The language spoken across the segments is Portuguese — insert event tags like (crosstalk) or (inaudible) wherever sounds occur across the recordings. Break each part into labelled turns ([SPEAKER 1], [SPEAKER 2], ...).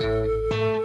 [SPEAKER 1] Gilberto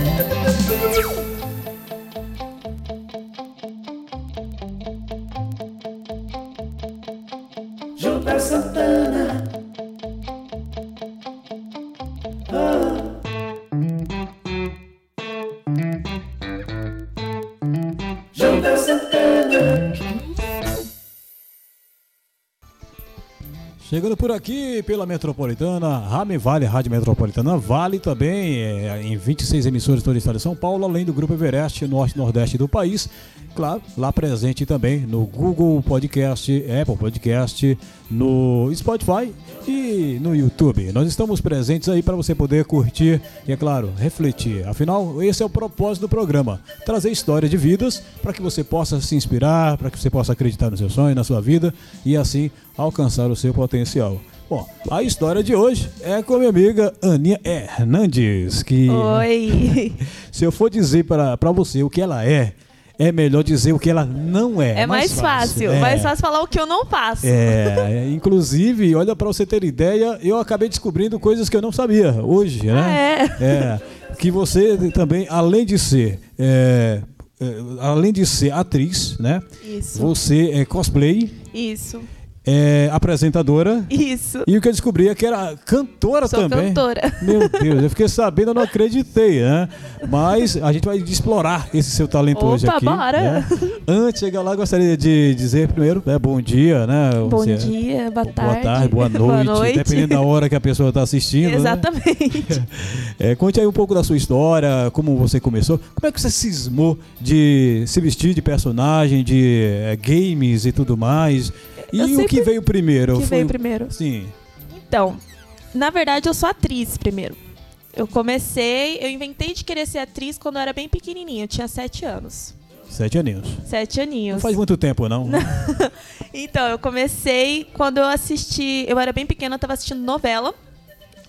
[SPEAKER 1] Thank
[SPEAKER 2] you. Por aqui pela Metropolitana, Rame Vale, Rádio Metropolitana Vale também, é, em 26 emissoras de todo o estado de São Paulo, além do Grupo Everest, Norte e Nordeste do país. Claro, lá presente também no Google Podcast, Apple Podcast, no Spotify e no YouTube. Nós estamos presentes aí para você poder curtir e, é claro, refletir. Afinal, esse é o propósito do programa: trazer histórias de vidas para que você possa se inspirar, para que você possa acreditar no seu sonho, na sua vida e assim alcançar o seu potencial. Bom, a história de hoje é com a minha amiga Aninha Hernandes, que
[SPEAKER 3] Oi. (laughs)
[SPEAKER 2] se eu for dizer para você o que ela é, é melhor dizer o que ela não é.
[SPEAKER 3] É mais fácil.
[SPEAKER 2] É.
[SPEAKER 3] Mais fácil falar o que eu não faço.
[SPEAKER 2] É, inclusive, olha para você ter ideia, eu acabei descobrindo coisas que eu não sabia hoje, né?
[SPEAKER 3] Ah,
[SPEAKER 2] É, que você também, além de ser, é, é, além de ser atriz, né?
[SPEAKER 3] Isso.
[SPEAKER 2] Você é cosplay,
[SPEAKER 3] Isso.
[SPEAKER 2] É apresentadora
[SPEAKER 3] Isso.
[SPEAKER 2] e o que eu descobri é que era cantora
[SPEAKER 3] Sou
[SPEAKER 2] também.
[SPEAKER 3] cantora.
[SPEAKER 2] Meu Deus, eu fiquei sabendo, eu não acreditei, né? Mas a gente vai explorar esse seu talento
[SPEAKER 3] Opa,
[SPEAKER 2] hoje aqui.
[SPEAKER 3] bora!
[SPEAKER 2] né? Antes de chegar lá, gostaria de dizer primeiro, né, bom dia, né?
[SPEAKER 3] Bom
[SPEAKER 2] Você-
[SPEAKER 3] dia, boa tarde.
[SPEAKER 2] Boa tarde, boa noite,
[SPEAKER 3] Boa noite.
[SPEAKER 2] dependendo da hora que a pessoa está assistindo. né?
[SPEAKER 3] Exatamente. (laughs)
[SPEAKER 2] É, conte aí um pouco da sua história, como você começou. Como é que você cismou de se vestir de personagem, de é, games e tudo mais? E o que veio primeiro?
[SPEAKER 3] O que
[SPEAKER 2] Foi-
[SPEAKER 3] veio primeiro?
[SPEAKER 2] Sim.
[SPEAKER 3] Então, na verdade, eu sou atriz primeiro. Eu comecei, eu inventei de querer ser atriz quando eu era bem pequenininha. Eu tinha sete anos.
[SPEAKER 2] Sete aninhos.
[SPEAKER 3] Sete aninhos.
[SPEAKER 2] Não faz muito tempo, não. (laughs)
[SPEAKER 3] Então, eu comecei quando eu assisti. Eu era bem pequena, eu tava assistindo novela.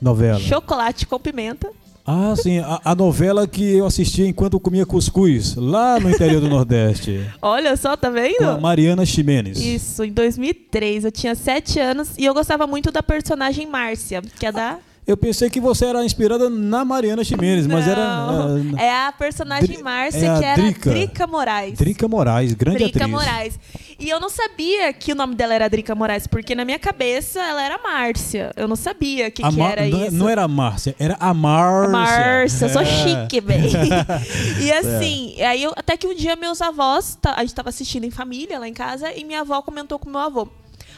[SPEAKER 2] Novela.
[SPEAKER 3] Chocolate com pimenta.
[SPEAKER 2] Ah, sim. A, a novela que eu assistia enquanto eu comia cuscuz, lá no interior do (laughs) Nordeste.
[SPEAKER 3] Olha só, tá vendo?
[SPEAKER 2] Com a Mariana Ximenes.
[SPEAKER 3] Isso, em 2003. Eu tinha sete anos e eu gostava muito da personagem Márcia, que é da.
[SPEAKER 2] Eu pensei que você era inspirada na Mariana Ximenes, mas era. Ah,
[SPEAKER 3] É a personagem
[SPEAKER 2] Dri-
[SPEAKER 3] Márcia,
[SPEAKER 2] é a
[SPEAKER 3] que era
[SPEAKER 2] Drica.
[SPEAKER 3] Drica Moraes.
[SPEAKER 2] Drica Moraes, grande
[SPEAKER 3] Drica
[SPEAKER 2] atriz.
[SPEAKER 3] Moraes. E eu não sabia que o nome dela era Drica Moraes, porque na minha cabeça ela era Márcia. Eu não sabia o que, que era
[SPEAKER 2] não, é-
[SPEAKER 3] isso.
[SPEAKER 2] não era a Márcia, era a Márcia.
[SPEAKER 3] Márcia, eu sou (laughs)
[SPEAKER 2] É.
[SPEAKER 3] chique, velho. (laughs) e assim, aí eu, até que um dia meus avós, a gente tava assistindo em família lá em casa, e minha avó comentou com meu avô: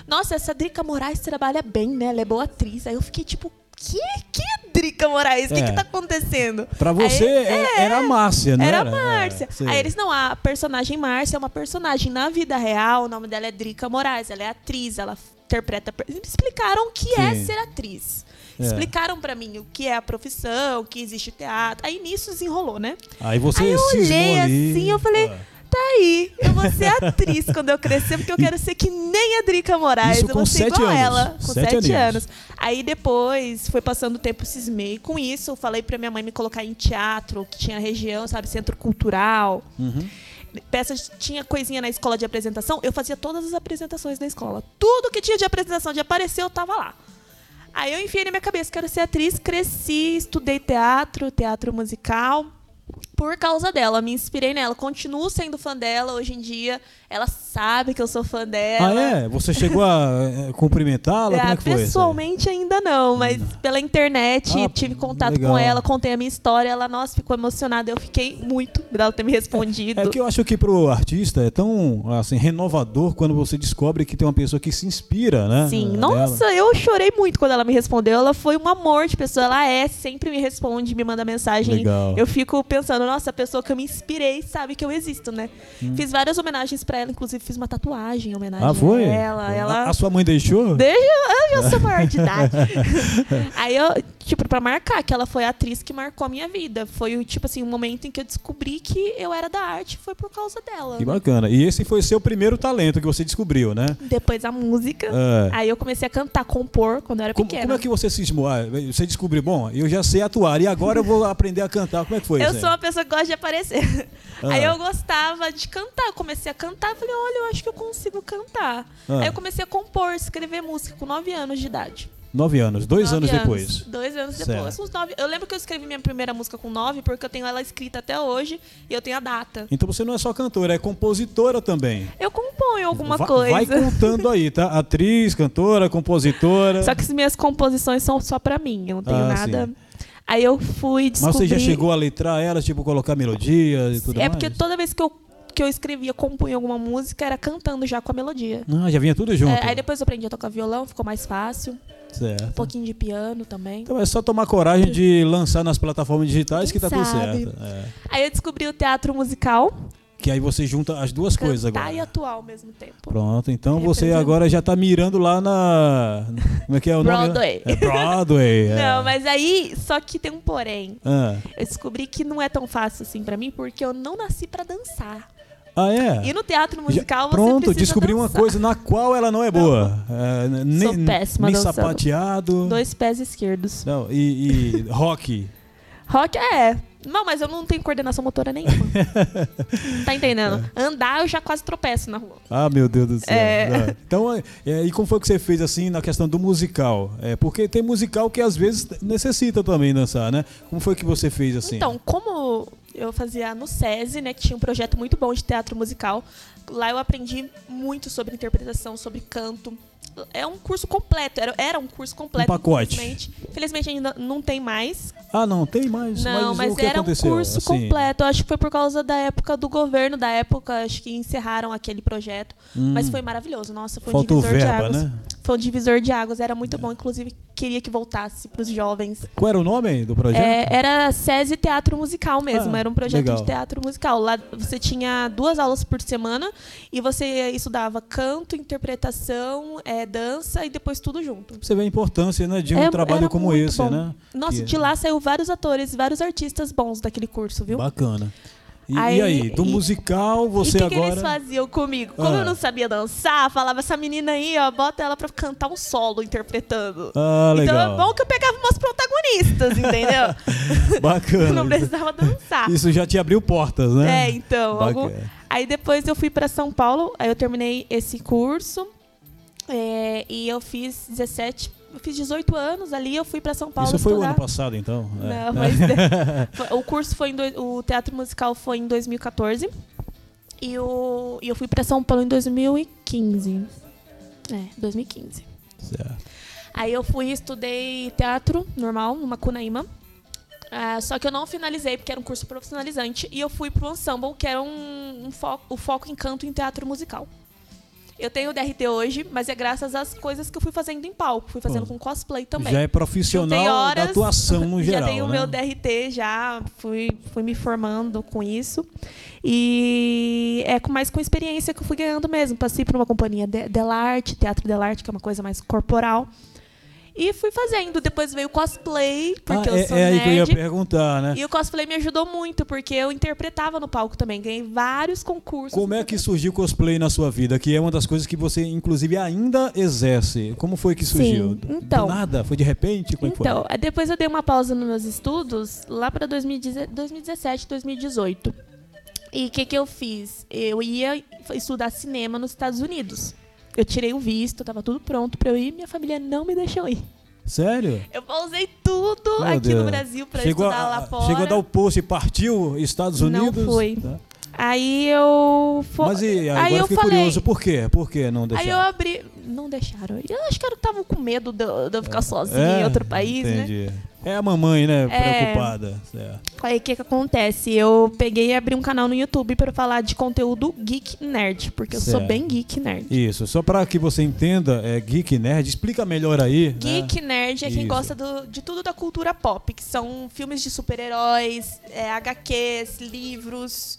[SPEAKER 3] Nossa, essa Drica Moraes trabalha bem, né? Ela é boa atriz. Aí eu fiquei tipo, que? Que é Drica Moraes? O que,
[SPEAKER 2] É.
[SPEAKER 3] que tá acontecendo?
[SPEAKER 2] Pra você
[SPEAKER 3] Aí-
[SPEAKER 2] é- era a Márcia, não
[SPEAKER 3] Era
[SPEAKER 2] era?
[SPEAKER 3] a Márcia.
[SPEAKER 2] É.
[SPEAKER 3] Aí eles, não, a personagem Márcia é uma personagem na vida real, o nome dela é Drica Moraes, ela é atriz, ela interpreta. Eles explicaram o que é
[SPEAKER 2] Sim.
[SPEAKER 3] ser atriz.
[SPEAKER 2] É.
[SPEAKER 3] Explicaram pra mim o que é a profissão, que existe teatro. Aí nisso desenrolou, né?
[SPEAKER 2] Aí você
[SPEAKER 3] Aí eu olhei
[SPEAKER 2] ali.
[SPEAKER 3] assim, eu falei,
[SPEAKER 2] Ah.
[SPEAKER 3] Tá aí, eu vou ser atriz quando eu crescer, porque eu quero ser que nem a Drica Moraes.
[SPEAKER 2] Isso
[SPEAKER 3] eu vou ser igual
[SPEAKER 2] anos.
[SPEAKER 3] ela, com
[SPEAKER 2] Sete
[SPEAKER 3] sete, anos. Aí depois, foi passando o tempo, cismei com isso. Falei pra minha mãe me colocar em teatro, que tinha região, sabe, centro cultural.
[SPEAKER 2] Uhum.
[SPEAKER 3] Peças, tinha coisinha na escola de apresentação, eu fazia todas as apresentações da escola. Tudo que tinha de apresentação, de aparecer, eu tava lá. Aí eu enfiei na minha cabeça, quero ser atriz, cresci, estudei teatro, teatro musical. Por causa dela. Me inspirei nela. Continuo sendo fã dela hoje em dia. Ela sabe que eu sou fã dela.
[SPEAKER 2] Ah, é? Você chegou a eh, cumprimentá-la? Como
[SPEAKER 3] Ah,
[SPEAKER 2] é
[SPEAKER 3] pessoalmente ainda não, mas pela internet
[SPEAKER 2] Ah,
[SPEAKER 3] tive contato
[SPEAKER 2] legal.
[SPEAKER 3] com ela, contei a minha história, ela, nossa, ficou emocionada. Eu fiquei muito dela ter me respondido.
[SPEAKER 2] É que eu acho que pro artista é tão assim, renovador quando você descobre que tem uma pessoa que se inspira, né?
[SPEAKER 3] Sim, nossa, eu chorei muito quando ela me respondeu. Ela foi um amor de pessoa. Ela é, sempre me responde, me manda mensagem.
[SPEAKER 2] Legal.
[SPEAKER 3] Eu fico pensando, nossa, a pessoa que eu me inspirei sabe que eu existo, né? Fiz várias homenagens pra ela, inclusive fiz uma tatuagem em homenagem
[SPEAKER 2] Hum. Ah, foi?
[SPEAKER 3] a ela.
[SPEAKER 2] A-
[SPEAKER 3] ela...
[SPEAKER 2] A, sua mãe deixou?
[SPEAKER 3] Desde eu já sou maior de idade. (laughs) Aí eu, tipo, pra marcar que ela foi a atriz que marcou a minha vida. Foi, o, tipo assim, um momento em que eu descobri que eu era da arte, foi por causa dela.
[SPEAKER 2] Que bacana. E esse foi seu primeiro talento que você descobriu, né?
[SPEAKER 3] Depois a música.
[SPEAKER 2] É.
[SPEAKER 3] Aí eu comecei a cantar, compor quando eu era
[SPEAKER 2] Como,
[SPEAKER 3] pequena.
[SPEAKER 2] como é que você se ah, Você descobriu, bom, eu já sei atuar e agora eu vou aprender a cantar. Como é que foi
[SPEAKER 3] Eu
[SPEAKER 2] isso? aí?
[SPEAKER 3] sou uma pessoa que gosta de aparecer.
[SPEAKER 2] Ah.
[SPEAKER 3] Aí eu gostava de cantar. Eu comecei a cantar. Falei, olha, eu acho que eu consigo cantar.
[SPEAKER 2] Ah.
[SPEAKER 3] Aí eu comecei a compor, escrever música com 9 anos de idade.
[SPEAKER 2] Nove anos, dois
[SPEAKER 3] Nove
[SPEAKER 2] anos depois.
[SPEAKER 3] Dois anos depois. Uns nove. Eu lembro que eu escrevi minha primeira música com 9, porque eu tenho ela escrita até hoje e eu tenho a data.
[SPEAKER 2] Então você não é só cantora, é compositora também.
[SPEAKER 3] Eu componho alguma coisa.
[SPEAKER 2] Vai contando aí, tá? (laughs) Atriz, cantora, compositora.
[SPEAKER 3] Só que as minhas composições são só pra mim. Eu não tenho
[SPEAKER 2] Ah,
[SPEAKER 3] nada.
[SPEAKER 2] sim.
[SPEAKER 3] Aí eu fui
[SPEAKER 2] Mas
[SPEAKER 3] descobrir.
[SPEAKER 2] você já chegou a letrar elas, tipo, colocar melodia e tudo
[SPEAKER 3] É
[SPEAKER 2] mais?
[SPEAKER 3] porque toda vez que eu, que eu escrevia, compunha alguma música, era cantando já com a melodia.
[SPEAKER 2] Ah, já vinha tudo junto.
[SPEAKER 3] É, aí depois eu aprendi a tocar violão, ficou mais fácil. Um
[SPEAKER 2] Certo.
[SPEAKER 3] pouquinho de piano também.
[SPEAKER 2] Então é só tomar coragem de lançar nas plataformas digitais
[SPEAKER 3] Quem
[SPEAKER 2] que tá tudo
[SPEAKER 3] sabe?
[SPEAKER 2] certo. É.
[SPEAKER 3] Aí eu descobri o teatro musical,
[SPEAKER 2] Que aí você junta as duas coisas
[SPEAKER 3] cantar
[SPEAKER 2] agora.
[SPEAKER 3] e atuar ao mesmo tempo.
[SPEAKER 2] Pronto, então você agora já tá mirando lá na. Como é que é o nome?
[SPEAKER 3] Broadway.
[SPEAKER 2] É Broadway. é.
[SPEAKER 3] Não, mas aí, só que tem um porém.
[SPEAKER 2] Ah,
[SPEAKER 3] Eu descobri que não é tão fácil assim pra mim, porque eu não nasci pra dançar.
[SPEAKER 2] Ah, é?
[SPEAKER 3] E no teatro
[SPEAKER 2] Já-
[SPEAKER 3] musical você
[SPEAKER 2] Pronto, descobri uma
[SPEAKER 3] dançar.
[SPEAKER 2] coisa na qual ela não é boa. É, nem
[SPEAKER 3] péssima
[SPEAKER 2] nem
[SPEAKER 3] dançando.
[SPEAKER 2] sapateado.
[SPEAKER 3] Dois pés esquerdos.
[SPEAKER 2] Não, e, e (laughs) rock.
[SPEAKER 3] Rock é. Não, mas eu não tenho coordenação motora nenhuma. (laughs) tá entendendo? Andar eu já quase tropeço na rua.
[SPEAKER 2] Ah, meu Deus do céu.
[SPEAKER 3] É.
[SPEAKER 2] Não. Então, é, é, e como foi que você fez assim na questão do musical? É, porque tem musical que às vezes necessita também dançar, né? Como foi que você fez assim?
[SPEAKER 3] Então, como eu fazia no SESI, né, que tinha um projeto muito bom de teatro musical, lá eu aprendi muito sobre interpretação, sobre canto. É um curso completo, era, era um curso completo.
[SPEAKER 2] Um pacote.
[SPEAKER 3] Infelizmente, infelizmente ainda não tem mais.
[SPEAKER 2] Ah, não, tem mais.
[SPEAKER 3] Não, mas,
[SPEAKER 2] que
[SPEAKER 3] era um curso
[SPEAKER 2] Assim,
[SPEAKER 3] completo. Eu acho que foi por causa da época do governo, da época, acho que encerraram aquele projeto.
[SPEAKER 2] Hum.
[SPEAKER 3] Mas foi maravilhoso. Nossa, foi
[SPEAKER 2] Faltou
[SPEAKER 3] um divisor de
[SPEAKER 2] verba,
[SPEAKER 3] águas.
[SPEAKER 2] né?
[SPEAKER 3] Foi um divisor de águas, era muito bom. Inclusive, queria que voltasse para os jovens.
[SPEAKER 2] Qual era o nome do projeto?
[SPEAKER 3] É, era SESI Teatro Musical mesmo,
[SPEAKER 2] Ah,
[SPEAKER 3] era um projeto
[SPEAKER 2] legal.
[SPEAKER 3] de teatro musical. Lá você tinha duas aulas por semana e você estudava canto, interpretação, é, dança e depois tudo junto.
[SPEAKER 2] Você vê a importância né, de um
[SPEAKER 3] É,
[SPEAKER 2] trabalho como esse,
[SPEAKER 3] bom.
[SPEAKER 2] né?
[SPEAKER 3] Nossa,
[SPEAKER 2] Que-
[SPEAKER 3] de lá saiu vários atores, vários artistas bons daquele curso, viu?
[SPEAKER 2] Bacana. E e
[SPEAKER 3] Aí-
[SPEAKER 2] aí, do musical, você
[SPEAKER 3] e o que, que
[SPEAKER 2] agora.
[SPEAKER 3] eles faziam comigo? Como
[SPEAKER 2] Ah.
[SPEAKER 3] eu não sabia dançar, falava essa menina aí, ó, bota ela pra cantar um solo interpretando.
[SPEAKER 2] Ah,
[SPEAKER 3] Então
[SPEAKER 2] legal.
[SPEAKER 3] é bom que eu pegava umas protagonistas, entendeu? (laughs)
[SPEAKER 2] Bacana. (laughs)
[SPEAKER 3] não precisava dançar.
[SPEAKER 2] Isso já te abriu portas, né?
[SPEAKER 3] É, então. algum-. Aí depois eu fui pra São Paulo, aí eu terminei esse curso. é, e eu fiz 17, eu fiz 18 anos ali, eu fui pra São Paulo
[SPEAKER 2] Isso foi o
[SPEAKER 3] estudar.
[SPEAKER 2] ano passado, então? É.
[SPEAKER 3] Não, mas (laughs) o curso foi em dois- o teatro musical foi em 2014 e, o, e eu fui pra São Paulo em 2015. É, 2015.
[SPEAKER 2] Certo.
[SPEAKER 3] Aí eu fui e estudei teatro normal, numa Cunaíma. Ah, só que eu não finalizei, porque era um curso profissionalizante. E eu fui pro ensemble, que era um, um foco, o foco em canto em teatro musical. Eu tenho o DRT hoje, mas é graças às coisas que eu fui fazendo em palco. Fui fazendo
[SPEAKER 2] Pô,
[SPEAKER 3] com cosplay também.
[SPEAKER 2] Já é profissional da
[SPEAKER 3] horas,
[SPEAKER 2] atuação (laughs) no geral.
[SPEAKER 3] já tenho o
[SPEAKER 2] né?
[SPEAKER 3] meu DRT, já fui, fui me formando com isso. E é mais com experiência que eu fui ganhando mesmo. Passei por uma companhia de, Delarte, Teatro Delarte, que é uma coisa mais corporal. E fui fazendo. Depois veio o cosplay, porque
[SPEAKER 2] Ah,
[SPEAKER 3] eu
[SPEAKER 2] é,
[SPEAKER 3] sou
[SPEAKER 2] é aí que eu ia
[SPEAKER 3] nerd.
[SPEAKER 2] perguntar, né?
[SPEAKER 3] E o cosplay me ajudou muito, porque eu interpretava no palco também. Ganhei vários concursos.
[SPEAKER 2] Como é que surgiu o cosplay na sua vida? Que é uma das coisas que você, inclusive, ainda exerce. Como foi que
[SPEAKER 3] Sim,
[SPEAKER 2] surgiu? Do-
[SPEAKER 3] então.
[SPEAKER 2] Do nada? Foi de repente? Como é
[SPEAKER 3] Então, depois eu dei uma pausa nos meus estudos, lá para 2017, 2018. E o que, que eu fiz? Eu ia estudar cinema nos Estados Unidos. Eu tirei o visto, tava tudo pronto para eu ir, minha família não me deixou ir.
[SPEAKER 2] foi? Sério?
[SPEAKER 3] Eu pausei tudo
[SPEAKER 2] Meu
[SPEAKER 3] aqui
[SPEAKER 2] Deus.
[SPEAKER 3] no Brasil pra
[SPEAKER 2] chegou
[SPEAKER 3] estudar
[SPEAKER 2] a,
[SPEAKER 3] lá fora.
[SPEAKER 2] Chegou a dar o post e partiu Estados
[SPEAKER 3] Não
[SPEAKER 2] Unidos?
[SPEAKER 3] fui.
[SPEAKER 2] Tá.
[SPEAKER 3] Aí eu. fo-
[SPEAKER 2] Mas e, agora
[SPEAKER 3] aí
[SPEAKER 2] eu fiquei
[SPEAKER 3] falei.
[SPEAKER 2] curioso, por quê? Por que não
[SPEAKER 3] Aí eu
[SPEAKER 2] deixaram?
[SPEAKER 3] abri. Não deixaram. Eu acho que eu tava com medo de, eu- de eu ficar sozinha
[SPEAKER 2] É,
[SPEAKER 3] em outro país, né?
[SPEAKER 2] É a mamãe, né?
[SPEAKER 3] É.
[SPEAKER 2] Preocupada. Certo.
[SPEAKER 3] Aí o que que acontece? Eu peguei e abri um canal no YouTube pra falar de conteúdo geek nerd, porque eu sou
[SPEAKER 2] Certo.
[SPEAKER 3] bem geek nerd.
[SPEAKER 2] Isso, só para que você entenda, é Geek Nerd, explica melhor aí. né?
[SPEAKER 3] Geek nerd é quem
[SPEAKER 2] Isso.
[SPEAKER 3] gosta do- de tudo da cultura pop, que são filmes de super-heróis, é, HQs, livros,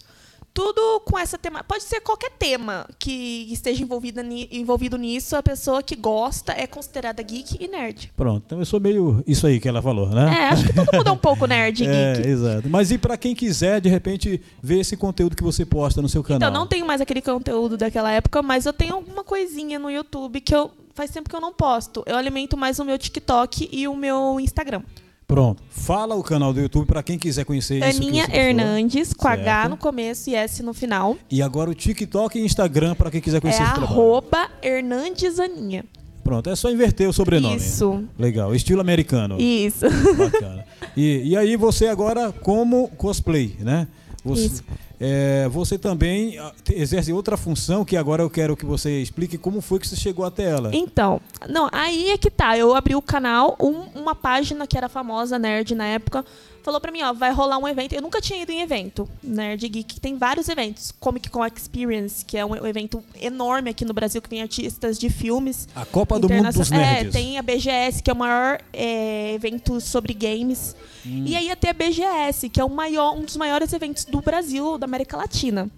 [SPEAKER 3] tudo com essa tema. Pode ser qualquer tema que esteja envolvida ni- envolvido nisso, a pessoa que gosta é considerada geek e nerd.
[SPEAKER 2] Pronto, então eu sou meio isso aí que ela falou, né?
[SPEAKER 3] É, acho que todo mundo é um pouco nerd e (laughs)
[SPEAKER 2] É,
[SPEAKER 3] geek.
[SPEAKER 2] exato. Mas e para quem quiser, de repente, ver esse conteúdo que você posta no seu canal?
[SPEAKER 3] Então, não tenho mais aquele conteúdo daquela época, mas eu tenho alguma coisinha no YouTube que eu faz tempo que eu não posto. Eu alimento mais o meu TikTok e o meu Instagram.
[SPEAKER 2] Pronto. Fala o canal do YouTube para quem quiser conhecer isso.
[SPEAKER 3] Aninha
[SPEAKER 2] você falou.
[SPEAKER 3] Hernandes, com H
[SPEAKER 2] Certo.
[SPEAKER 3] no começo e S no final.
[SPEAKER 2] E agora o TikTok e Instagram para quem quiser
[SPEAKER 3] É
[SPEAKER 2] conhecer trabalho.
[SPEAKER 3] arroba Hernandes Aninha.
[SPEAKER 2] Pronto, é só inverter o sobrenome.
[SPEAKER 3] Isso.
[SPEAKER 2] Legal, estilo americano.
[SPEAKER 3] Isso.
[SPEAKER 2] Bacana. E, e aí você agora como cosplay, né? Você,
[SPEAKER 3] Isso.
[SPEAKER 2] É, você também ah, exerce outra função que agora eu quero que você explique como foi que você chegou até ela.
[SPEAKER 3] Então, não, aí é que tá. Eu abri o canal, um- uma página que era famosa, Nerd, na época, falou pra mim, ó, vai rolar um evento. Eu nunca tinha ido em evento. Nerd Geek tem vários eventos. Comic Con Experience, que é um evento enorme aqui no Brasil, que vem artistas de filmes.
[SPEAKER 2] A Copa do Mundo dos
[SPEAKER 3] Internacional-
[SPEAKER 2] Nerds.
[SPEAKER 3] É, tem a BGS, que é o maior é, evento sobre games.
[SPEAKER 2] Hum.
[SPEAKER 3] E aí ia ter a BGS, que é maior, um dos maiores eventos do Brasil, da América Latina.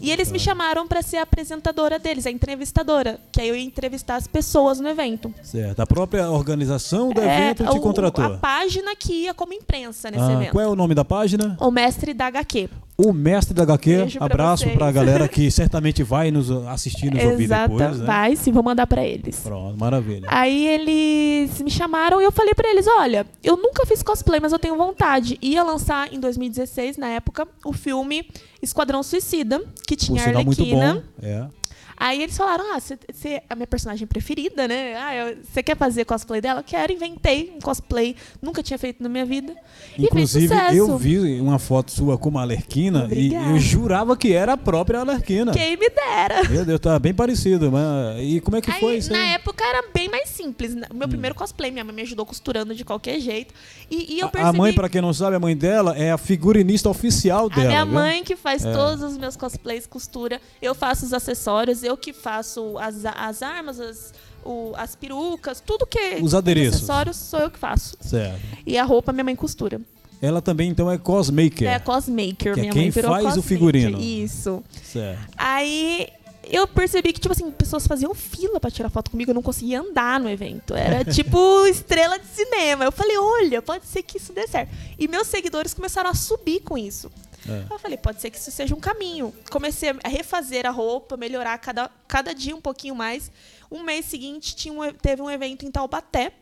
[SPEAKER 3] E eles me chamaram para ser a apresentadora deles, a entrevistadora, que aí eu ia entrevistar as pessoas no evento.
[SPEAKER 2] Certo. A própria organização do
[SPEAKER 3] É,
[SPEAKER 2] evento te
[SPEAKER 3] o-
[SPEAKER 2] contratou.
[SPEAKER 3] A página que ia como imprensa nesse
[SPEAKER 2] Ah,
[SPEAKER 3] evento.
[SPEAKER 2] qual é o nome da página?
[SPEAKER 3] O mestre da HQ.
[SPEAKER 2] O mestre da HQ.
[SPEAKER 3] Beijo pra
[SPEAKER 2] Abraço
[SPEAKER 3] vocês.
[SPEAKER 2] pra galera que (laughs) certamente vai nos assistir, nos ouvir depois. Né?
[SPEAKER 3] Vai, sim, vou mandar para eles.
[SPEAKER 2] Pronto, maravilha.
[SPEAKER 3] Aí eles me chamaram e eu falei pra eles, olha, eu nunca fiz cosplay, mas eu tenho vontade. Ia lançar em 2016, na época, o filme Esquadrão Suicida, que tinha a
[SPEAKER 2] sinal, muito
[SPEAKER 3] Arlequina.
[SPEAKER 2] bom. É.
[SPEAKER 3] Aí eles falaram, ah, você é a minha personagem preferida, né? Ah, você quer fazer cosplay dela? Eu quero, inventei um cosplay, nunca tinha feito na minha vida. e
[SPEAKER 2] Inclusive, eu vi uma foto sua como Alerquina e
[SPEAKER 3] Obrigada.
[SPEAKER 2] eu jurava que era a própria Alerquina.
[SPEAKER 3] Quem me dera.
[SPEAKER 2] Meu Deus, tá bem parecido. Mas... E como é que
[SPEAKER 3] Aí,
[SPEAKER 2] foi isso
[SPEAKER 3] na
[SPEAKER 2] aí?
[SPEAKER 3] época era bem mais simples. O
[SPEAKER 2] Hum.
[SPEAKER 3] meu primeiro cosplay, minha mãe me ajudou costurando de qualquer jeito. E, e eu
[SPEAKER 2] A-
[SPEAKER 3] percebi...
[SPEAKER 2] A mãe, pra quem não sabe, a mãe dela é a figurinista oficial
[SPEAKER 3] A
[SPEAKER 2] dela.
[SPEAKER 3] minha
[SPEAKER 2] viu?
[SPEAKER 3] mãe que faz
[SPEAKER 2] É.
[SPEAKER 3] todos os meus cosplays, costura. Eu faço os acessórios, eu que faço as, as armas, as, o- as perucas, tudo que.
[SPEAKER 2] Os adereços.
[SPEAKER 3] acessórios sou eu que faço.
[SPEAKER 2] Certo.
[SPEAKER 3] E a roupa minha mãe costura.
[SPEAKER 2] Ela também, então, é cosmaker.
[SPEAKER 3] É, cosmaker.
[SPEAKER 2] Que é
[SPEAKER 3] minha
[SPEAKER 2] quem
[SPEAKER 3] mãe virou
[SPEAKER 2] faz o
[SPEAKER 3] cosmaker.
[SPEAKER 2] figurino.
[SPEAKER 3] Isso.
[SPEAKER 2] Certo.
[SPEAKER 3] Aí eu percebi que, tipo assim, pessoas faziam fila pra tirar foto comigo, eu não conseguia andar no evento. Era (laughs) tipo estrela de cinema. Eu falei, olha, pode ser que isso dê certo. E meus seguidores começaram a subir com isso.
[SPEAKER 2] É.
[SPEAKER 3] Eu falei, pode ser que isso seja um caminho. Comecei a refazer a roupa, melhorar cada, cada dia um pouquinho mais. Um mês seguinte tinha um teve um evento em Taubaté,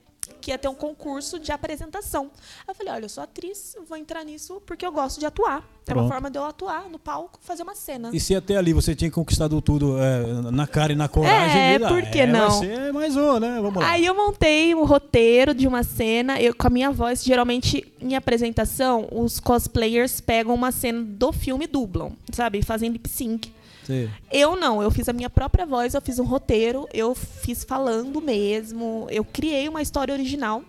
[SPEAKER 3] que ia ter um concurso de apresentação. Eu falei, olha, eu sou atriz, vou entrar nisso porque eu gosto de atuar. É uma forma de eu atuar no palco, fazer uma cena.
[SPEAKER 2] E se até ali você tinha conquistado tudo é, na cara e na coragem,
[SPEAKER 3] É,
[SPEAKER 2] ah,
[SPEAKER 3] por que
[SPEAKER 2] é,
[SPEAKER 3] não?
[SPEAKER 2] Vai ser mais um, né? Vamos lá.
[SPEAKER 3] Aí eu montei um roteiro de uma cena, eu com a minha voz, geralmente em apresentação, os cosplayers pegam uma cena do filme e dublam, sabe? Fazem lip sync.
[SPEAKER 2] Sim.
[SPEAKER 3] Eu não, eu fiz a minha própria voz, eu fiz um roteiro, eu fiz falando mesmo, eu criei uma história original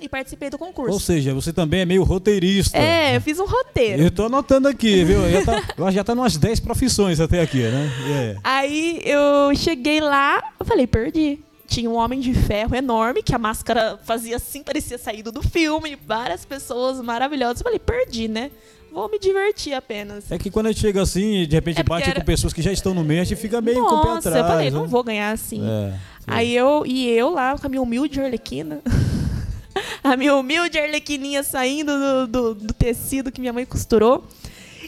[SPEAKER 3] e participei do concurso.
[SPEAKER 2] Ou seja, você também é meio roteirista.
[SPEAKER 3] é, eu fiz um roteiro.
[SPEAKER 2] Eu tô anotando aqui, viu? Já tá, eu já tá (laughs) umas 10 profissões até aqui, né? É.
[SPEAKER 3] Aí eu cheguei lá, eu falei, perdi. Tinha um homem de ferro enorme, que a máscara fazia assim, parecia saído do filme, várias pessoas maravilhosas. Eu falei, perdi, né? Vou me divertir apenas.
[SPEAKER 2] É que quando a gente chega assim de repente
[SPEAKER 3] É
[SPEAKER 2] bate
[SPEAKER 3] era-
[SPEAKER 2] com pessoas que já estão no meio, a gente fica meio com o pé
[SPEAKER 3] Nossa,
[SPEAKER 2] atrás.
[SPEAKER 3] eu falei,
[SPEAKER 2] né?
[SPEAKER 3] não vou ganhar assim.
[SPEAKER 2] É.
[SPEAKER 3] Aí eu, e eu lá com a minha humilde arlequina. (laughs) a minha humilde arlequininha saindo do, do, do tecido que minha mãe costurou.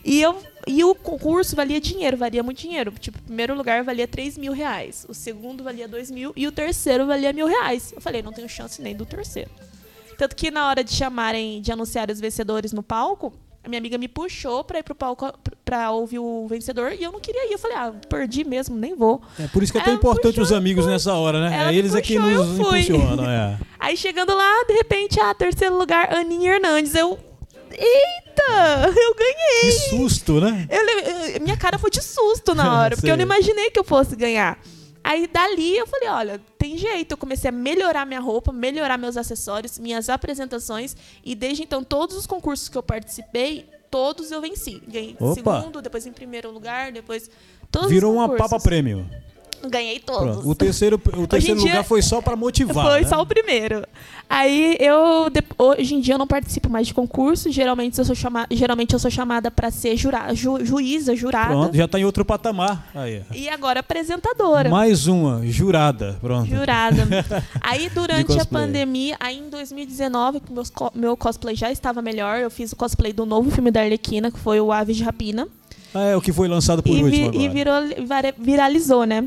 [SPEAKER 3] E, eu, e o concurso valia dinheiro, valia muito dinheiro. Tipo, o primeiro lugar valia 3 mil reais, o segundo valia 2 mil e o terceiro valia mil reais. Eu falei, não tenho chance nem do terceiro. Tanto que na hora de chamarem, de anunciar os vencedores no palco, a minha amiga me puxou pra ir pro palco pra ouvir o vencedor e eu não queria ir. Eu falei, ah, perdi mesmo, nem vou.
[SPEAKER 2] É por isso que é tão importante
[SPEAKER 3] puxou,
[SPEAKER 2] os amigos nessa hora, né? É eles é que
[SPEAKER 3] puxou, eu
[SPEAKER 2] nos impulsionam, é. (laughs)
[SPEAKER 3] Aí chegando lá, de repente, ah, terceiro lugar, Aninha Hernandes. Eu. Eita! Eu ganhei!
[SPEAKER 2] Que susto, né?
[SPEAKER 3] Eu eu- minha cara foi de susto na (laughs) hora, porque eu não imaginei que eu fosse ganhar. Aí dali eu falei, olha, tem jeito. Eu comecei a melhorar minha roupa, melhorar meus acessórios, minhas apresentações. E desde então, todos os concursos que eu participei, todos eu venci. Ganhei em
[SPEAKER 2] Opa.
[SPEAKER 3] segundo, depois em primeiro lugar, depois. Todos
[SPEAKER 2] Virou uma papa prêmio.
[SPEAKER 3] Ganhei todos.
[SPEAKER 2] Pronto. O terceiro, o (laughs) terceiro
[SPEAKER 3] dia-
[SPEAKER 2] lugar foi só pra motivar.
[SPEAKER 3] Foi
[SPEAKER 2] né?
[SPEAKER 3] só o primeiro. Aí eu hoje em dia eu não participo mais de concurso. Geralmente eu sou chamada, geralmente eu sou chamada para ser jura, ju- juíza, jurada.
[SPEAKER 2] Pronto, já tá em outro patamar. Aí.
[SPEAKER 3] E agora apresentadora.
[SPEAKER 2] Mais uma, jurada. Pronto.
[SPEAKER 3] Jurada. (laughs) Aí durante a pandemia, aí em 2019, que meus meu cosplay já estava melhor, eu fiz o cosplay do novo filme da Arlequina, que foi o Aves de Rapina.
[SPEAKER 2] Ah, é o que foi lançado por
[SPEAKER 3] E,
[SPEAKER 2] último
[SPEAKER 3] vi- e
[SPEAKER 2] agora.
[SPEAKER 3] virou, vira- viralizou, né?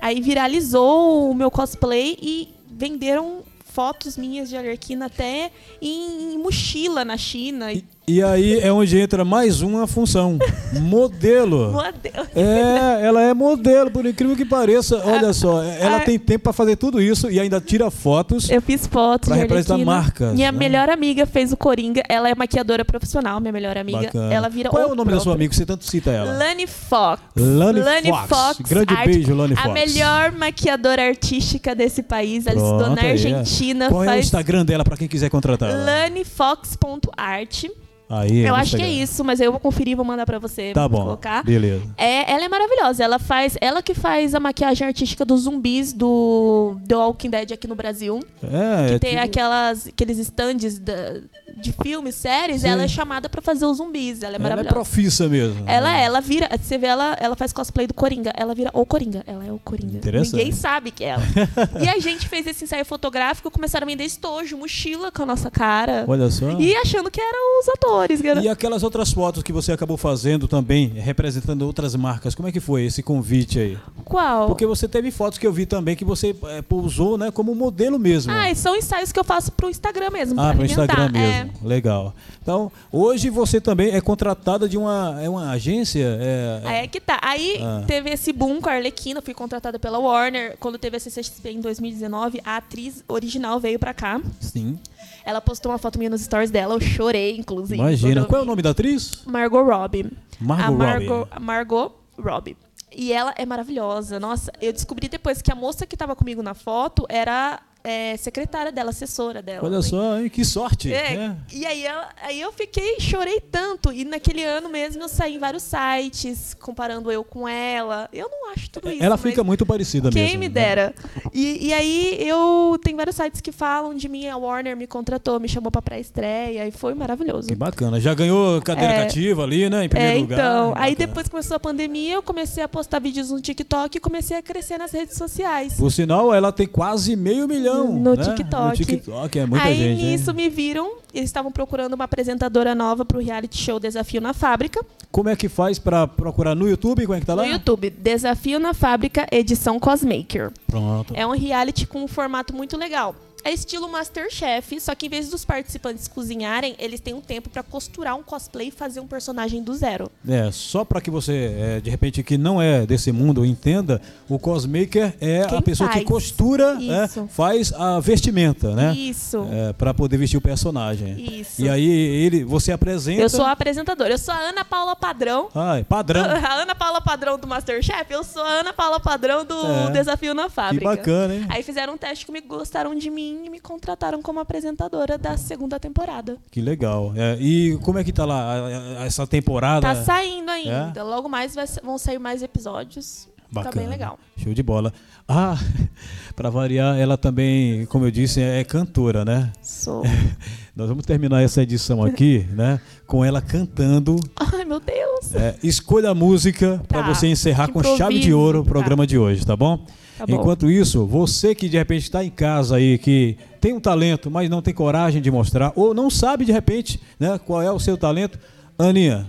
[SPEAKER 3] Aí viralizou o meu cosplay e venderam fotos minhas de Arlequina até em, em mochila na China.
[SPEAKER 2] E, e aí é onde entra mais uma função. Modelo. (laughs)
[SPEAKER 3] Modelo.
[SPEAKER 2] É, ela é modelo, por incrível que pareça. Olha só, ela
[SPEAKER 3] ah.
[SPEAKER 2] tem tempo pra fazer tudo isso e ainda tira fotos.
[SPEAKER 3] Eu fiz fotos
[SPEAKER 2] Pra
[SPEAKER 3] de
[SPEAKER 2] representar marcas,
[SPEAKER 3] Minha
[SPEAKER 2] né?
[SPEAKER 3] melhor amiga fez o Coringa. Ela é maquiadora profissional, minha melhor amiga.
[SPEAKER 2] Bacana.
[SPEAKER 3] Ela vira
[SPEAKER 2] Qual é o nome da sua amiga você tanto cita ela?
[SPEAKER 3] Lani Fox.
[SPEAKER 2] Lani Fox. Grande
[SPEAKER 3] Art-
[SPEAKER 2] beijo, Lani
[SPEAKER 3] A
[SPEAKER 2] Fox.
[SPEAKER 3] melhor maquiadora artística desse país. Ela estudou na
[SPEAKER 2] é.
[SPEAKER 3] Argentina.
[SPEAKER 2] Qual é o
[SPEAKER 3] faz
[SPEAKER 2] Instagram dela pra quem quiser contratar?
[SPEAKER 3] lanifox.art.
[SPEAKER 2] Aí,
[SPEAKER 3] Eu acho que é isso, mas eu vou conferir e vou mandar pra você
[SPEAKER 2] Tá bom.
[SPEAKER 3] colocar.
[SPEAKER 2] Beleza.
[SPEAKER 3] É, ela é maravilhosa. Ela faz, ela que faz a maquiagem artística dos zumbis do The Walking Dead aqui no Brasil.
[SPEAKER 2] É, é
[SPEAKER 3] Tem
[SPEAKER 2] tipo-
[SPEAKER 3] aquelas, aqueles stands da- de filmes, séries.
[SPEAKER 2] Sim.
[SPEAKER 3] Ela é chamada pra fazer os zumbis. Ela é
[SPEAKER 2] ela é
[SPEAKER 3] maravilhosa.
[SPEAKER 2] profissa mesmo.
[SPEAKER 3] Ela é, ela vira. Você vê ela, ela faz cosplay do Coringa. Ela vira o Coringa. Ela é o Coringa.
[SPEAKER 2] Interessante.
[SPEAKER 3] Ninguém sabe que é ela. (laughs) e a gente fez esse ensaio fotográfico, começaram a vender estojo, mochila com a nossa cara.
[SPEAKER 2] Olha só.
[SPEAKER 3] E achando que eram os atores. era-
[SPEAKER 2] E aquelas outras fotos que você acabou fazendo também, representando outras marcas, como é que foi esse convite aí?
[SPEAKER 3] Qual?
[SPEAKER 2] Porque você teve fotos que eu vi também que você é, pousou, né, como modelo mesmo.
[SPEAKER 3] Ah, e são ensaios que eu faço pro Instagram mesmo.
[SPEAKER 2] Ah, pro
[SPEAKER 3] alimentar.
[SPEAKER 2] Instagram
[SPEAKER 3] É.
[SPEAKER 2] mesmo. Legal. Então, hoje você também é contratada de uma, é uma agência? É,
[SPEAKER 3] é que tá. Aí
[SPEAKER 2] Ah.
[SPEAKER 3] teve esse boom com a Arlequina, fui contratada pela Warner. Quando teve a CCXP em 2019, a atriz original veio pra cá.
[SPEAKER 2] Sim.
[SPEAKER 3] Ela postou uma foto minha nos stories dela, eu chorei, inclusive.
[SPEAKER 2] Imagina. Qual é o nome da atriz?
[SPEAKER 3] Margot Robbie.
[SPEAKER 2] Margot Robbie.
[SPEAKER 3] Margot Robbie. E ela é maravilhosa. Nossa, eu descobri depois que a moça que tava comigo na foto era é, secretária dela, assessora dela.
[SPEAKER 2] Olha só, hein? Que sorte.
[SPEAKER 3] É,
[SPEAKER 2] né?
[SPEAKER 3] E aí, ela- aí eu fiquei, chorei tanto. E naquele ano mesmo eu saí em vários sites, comparando eu com ela. Eu não acho tudo isso.
[SPEAKER 2] Ela fica muito parecida
[SPEAKER 3] Quem
[SPEAKER 2] mesmo.
[SPEAKER 3] me
[SPEAKER 2] né?
[SPEAKER 3] dera. E, e aí eu tem vários sites que falam de mim. A Warner me contratou, me chamou pra pré-estreia e foi maravilhoso.
[SPEAKER 2] Que bacana. Já ganhou cadeira
[SPEAKER 3] É.
[SPEAKER 2] cativa ali, né? Em primeiro
[SPEAKER 3] É,
[SPEAKER 2] lugar.
[SPEAKER 3] então. Aí depois começou a pandemia, eu comecei a postar vídeos no TikTok e comecei a crescer nas redes sociais.
[SPEAKER 2] Por sinal, ela tem quase meio milhão.
[SPEAKER 3] No
[SPEAKER 2] né?
[SPEAKER 3] TikTok.
[SPEAKER 2] No TikTok, é muita
[SPEAKER 3] Aí
[SPEAKER 2] gente. hein?
[SPEAKER 3] nisso me viram, eles estavam procurando uma apresentadora nova pro reality show Desafio na Fábrica.
[SPEAKER 2] Como é que faz pra procurar no YouTube? Como é que tá lá?
[SPEAKER 3] No YouTube, Desafio na Fábrica, edição Cosmaker.
[SPEAKER 2] Pronto.
[SPEAKER 3] É um reality com um formato muito legal. É estilo Masterchef, só que em vez dos participantes cozinharem, eles têm um tempo pra costurar um cosplay e fazer um personagem do zero.
[SPEAKER 2] É, só para que você, é, de repente, que não é desse mundo, entenda, o cosmaker é
[SPEAKER 3] Quem
[SPEAKER 2] a pessoa que
[SPEAKER 3] faz.
[SPEAKER 2] costura, é,
[SPEAKER 3] Isso.
[SPEAKER 2] faz a vestimenta, né?
[SPEAKER 3] Isso.
[SPEAKER 2] É, para poder vestir o personagem.
[SPEAKER 3] Isso.
[SPEAKER 2] E aí ele, você apresenta.
[SPEAKER 3] Eu sou a apresentadora. Eu sou a Ana Paula Padrão.
[SPEAKER 2] Ai, padrão. (laughs)
[SPEAKER 3] A Ana Paula Padrão do Masterchef, eu sou a Ana Paula Padrão do
[SPEAKER 2] É.
[SPEAKER 3] Desafio na
[SPEAKER 2] Que
[SPEAKER 3] Fábrica.
[SPEAKER 2] bacana, hein?
[SPEAKER 3] Aí fizeram um teste comigo, gostaram de mim e me contrataram como apresentadora da segunda temporada.
[SPEAKER 2] Que legal. É, e como é que tá lá a- a- essa temporada?
[SPEAKER 3] Tá saindo ainda. Logo mais vai- vão sair mais episódios.
[SPEAKER 2] Bacana.
[SPEAKER 3] Tá bem legal.
[SPEAKER 2] Show de bola. Ah, (laughs) para variar, ela também, como eu disse, é cantora, né?
[SPEAKER 3] Sou. (laughs)
[SPEAKER 2] Nós vamos terminar essa edição aqui, (laughs) né? Com ela cantando.
[SPEAKER 3] Ai, meu Deus.
[SPEAKER 2] É, escolha a música para
[SPEAKER 3] Tá,
[SPEAKER 2] você encerrar com chave de ouro o programa de hoje, tá bom?
[SPEAKER 3] Tá bom.
[SPEAKER 2] Enquanto isso, você que de repente está em casa aí, que tem um talento, mas não tem coragem de mostrar, ou não sabe de repente né, qual é o seu talento, Aninha,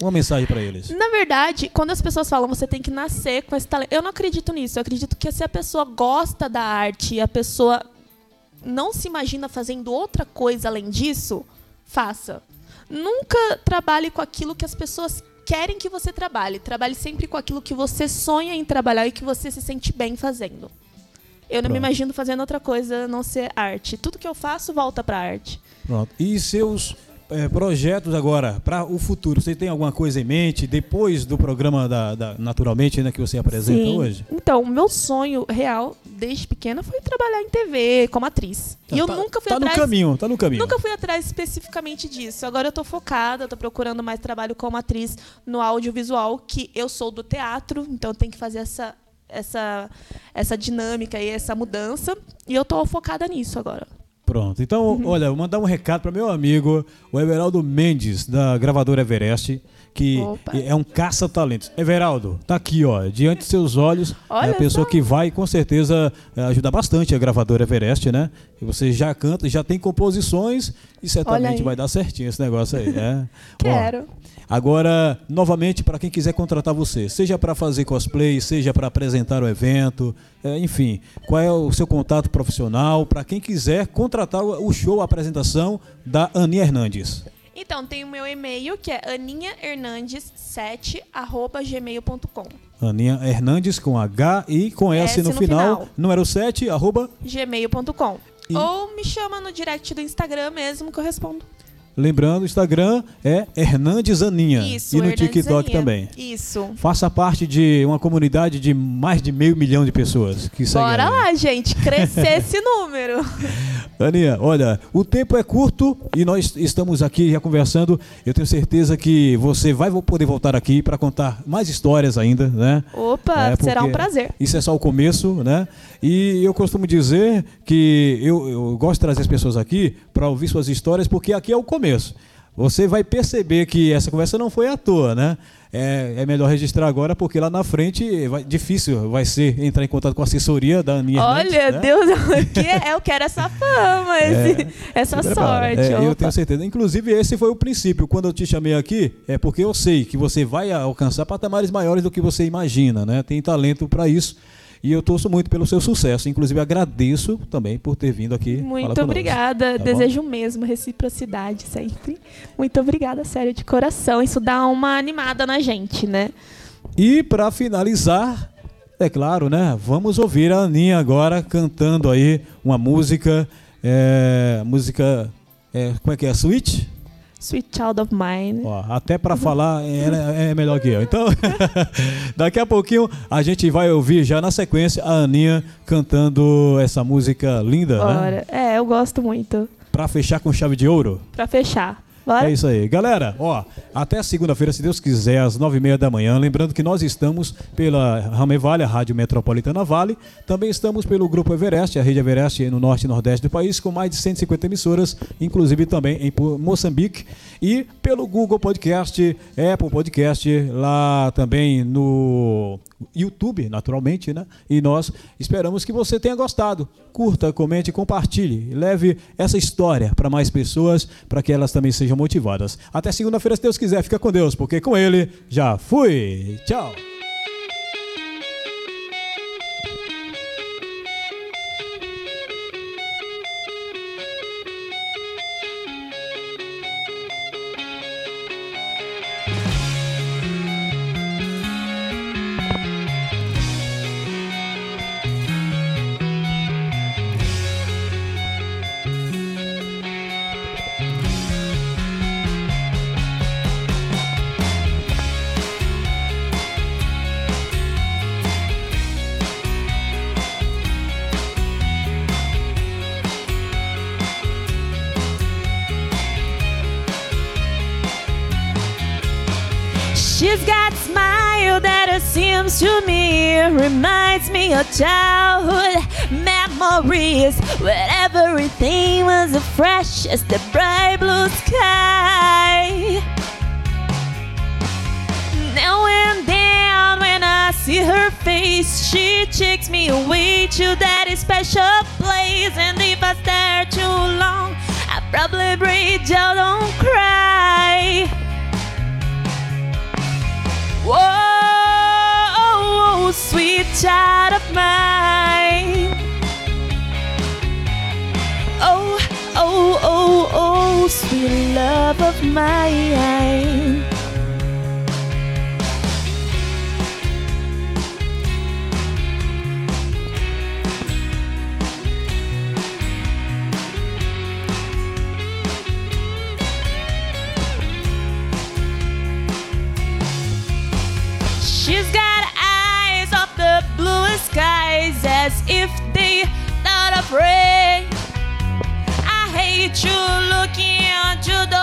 [SPEAKER 2] uma mensagem para eles.
[SPEAKER 3] Na verdade, quando as pessoas falam você tem que nascer com esse talento, eu não acredito nisso. Eu acredito que se a pessoa gosta da arte e a pessoa não se imagina fazendo outra coisa além disso, faça. Nunca trabalhe com aquilo que as pessoas querem que você trabalhe. Trabalhe sempre com aquilo que você sonha em trabalhar e que você se sente bem fazendo. Eu não me
[SPEAKER 2] Pronto.
[SPEAKER 3] imagino fazendo outra coisa a não ser arte. Tudo que eu faço volta pra arte.
[SPEAKER 2] Pronto. E seus eh, projetos agora para o futuro? Você tem alguma coisa em mente depois do programa da, da- naturalmente, né, que você apresenta
[SPEAKER 3] Sim.
[SPEAKER 2] hoje?
[SPEAKER 3] Então, o meu sonho real, desde pequena, foi trabalhar em TV como atriz. e eu
[SPEAKER 2] tá,
[SPEAKER 3] nunca fui
[SPEAKER 2] tá
[SPEAKER 3] atrás.
[SPEAKER 2] no caminho, tá no caminho.
[SPEAKER 3] Nunca fui atrás especificamente disso. Agora eu tô focada, tô procurando mais trabalho como atriz no audiovisual, que eu sou do teatro, então tenho que fazer essa essa essa dinâmica e essa mudança, e eu tô focada nisso agora.
[SPEAKER 2] Pronto. Então,
[SPEAKER 3] Uhum.
[SPEAKER 2] olha, vou mandar um recado para meu amigo, o Everaldo Mendes, da gravadora Everest, que
[SPEAKER 3] Opa.
[SPEAKER 2] é um caça-talentos. Everaldo, tá aqui, ó, diante dos seus olhos, é a
[SPEAKER 3] Olha
[SPEAKER 2] pessoa
[SPEAKER 3] só.
[SPEAKER 2] que vai, com certeza, eh, ajudar bastante a gravadora Everest, né? E você já canta, já tem composições e certamente vai dar certinho esse negócio aí, né? (laughs) Ó,
[SPEAKER 3] Quero.
[SPEAKER 2] Agora, novamente, para quem quiser contratar você, seja para fazer cosplay, seja para apresentar o evento, é, enfim, qual é o seu contato profissional para quem quiser contratar o show, a apresentação da Aninha Hernandes?
[SPEAKER 3] Então, tem o meu e-mail, que é aninhahernandes7@gmail.com.
[SPEAKER 2] Aninha Hernandes com H e com S,
[SPEAKER 3] S
[SPEAKER 2] no,
[SPEAKER 3] no
[SPEAKER 2] final,
[SPEAKER 3] final.
[SPEAKER 2] número 7, arroba.
[SPEAKER 3] gmail.com.
[SPEAKER 2] E-
[SPEAKER 3] Ou me chama no direct do Instagram mesmo que eu respondo.
[SPEAKER 2] Lembrando, o Instagram é Hernandes Aninha.
[SPEAKER 3] Isso,
[SPEAKER 2] e no
[SPEAKER 3] Hernandes
[SPEAKER 2] TikTok
[SPEAKER 3] Aninha.
[SPEAKER 2] também.
[SPEAKER 3] Isso.
[SPEAKER 2] Faça parte de uma comunidade de mais de meio milhão de pessoas que
[SPEAKER 3] Bora lá, gente, crescer (laughs) esse número.
[SPEAKER 2] Aninha, olha, o tempo é curto e nós estamos aqui já conversando. Eu tenho certeza que você vai poder voltar aqui para contar mais histórias ainda, né?
[SPEAKER 3] Opa,
[SPEAKER 2] É,
[SPEAKER 3] será um prazer.
[SPEAKER 2] Isso é só o começo, né? E eu costumo dizer que eu, eu gosto de trazer as pessoas aqui para ouvir suas histórias, porque aqui é o começo. Você vai perceber que essa conversa não foi à toa, né? É, é melhor registrar agora, porque lá na frente vai, difícil vai ser entrar em contato com a assessoria da Hernandes,
[SPEAKER 3] Olha,
[SPEAKER 2] né?
[SPEAKER 3] Deus, (laughs) que é- eu quero essa fama, esse- essa sorte.
[SPEAKER 2] É, eu tenho certeza. Inclusive, esse foi o princípio. Quando eu te chamei aqui, é porque eu sei que você vai alcançar patamares maiores do que você imagina, né? Tem talento para isso. E eu torço muito pelo seu sucesso. Inclusive, agradeço também por ter vindo aqui.
[SPEAKER 3] Muito obrigada.
[SPEAKER 2] Tá bom?
[SPEAKER 3] Desejo mesmo reciprocidade sempre. Muito obrigada, sério, de coração. Isso dá uma animada na gente, né?
[SPEAKER 2] E para finalizar, é claro, né? Vamos ouvir a Aninha agora cantando aí uma música. É, música. é, como é que é? Switch?
[SPEAKER 3] Sweet Child of Mine.
[SPEAKER 2] Ó, até para falar ela é melhor que eu. Então, (laughs) daqui a pouquinho a gente vai ouvir já na sequência a Aninha cantando essa música linda, né?
[SPEAKER 3] É, eu gosto muito.
[SPEAKER 2] Para fechar com chave de ouro.
[SPEAKER 3] Pra fechar.
[SPEAKER 2] É isso aí. Galera, ó, até segunda-feira, se Deus quiser, às nove e meia da manhã. Lembrando que nós estamos pela Rame Vale, a Rádio Metropolitana Vale. Também estamos pelo Grupo Everest, a rede Everest no norte e nordeste do país, com mais de 150 emissoras, inclusive também em Moçambique. E pelo Google Podcast, Apple Podcast, lá também no YouTube, naturalmente, né? E nós esperamos que você tenha gostado. Curta, comente, compartilhe. Leve essa história para mais pessoas, para que elas também sejam motivadas. Até segunda-feira, se Deus quiser. Fica com Deus, porque com Ele já fui. Tchau.
[SPEAKER 3] Seems to me reminds me of childhood memories where everything was as fresh as the bright blue sky. Now and then when I see her face, she takes me away to that special place. And if I stare too long, I probably break down, don't cry. Whoa, sweet child of mine. Oh, oh, oh, oh, sweet love of mine. afraid. I hate you looking at the.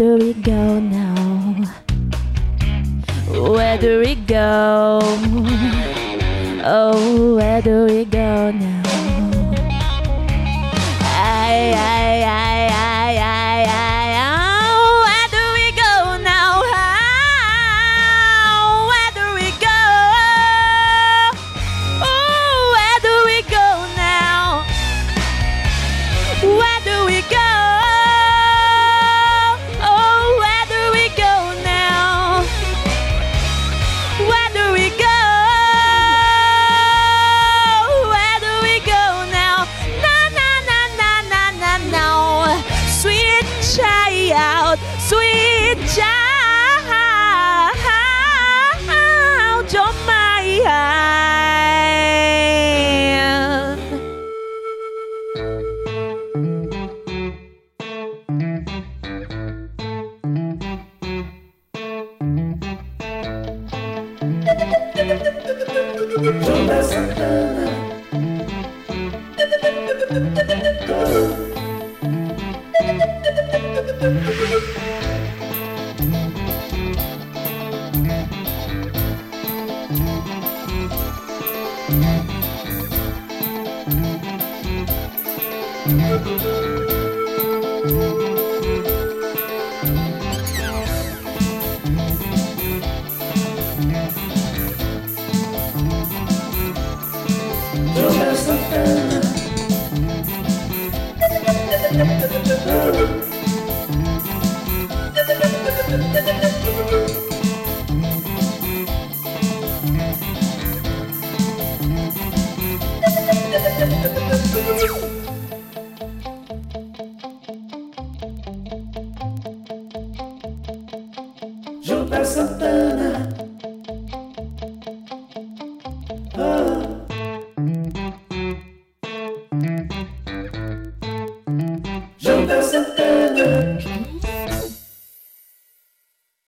[SPEAKER 3] do we go now? Where do we go? Oh, where do we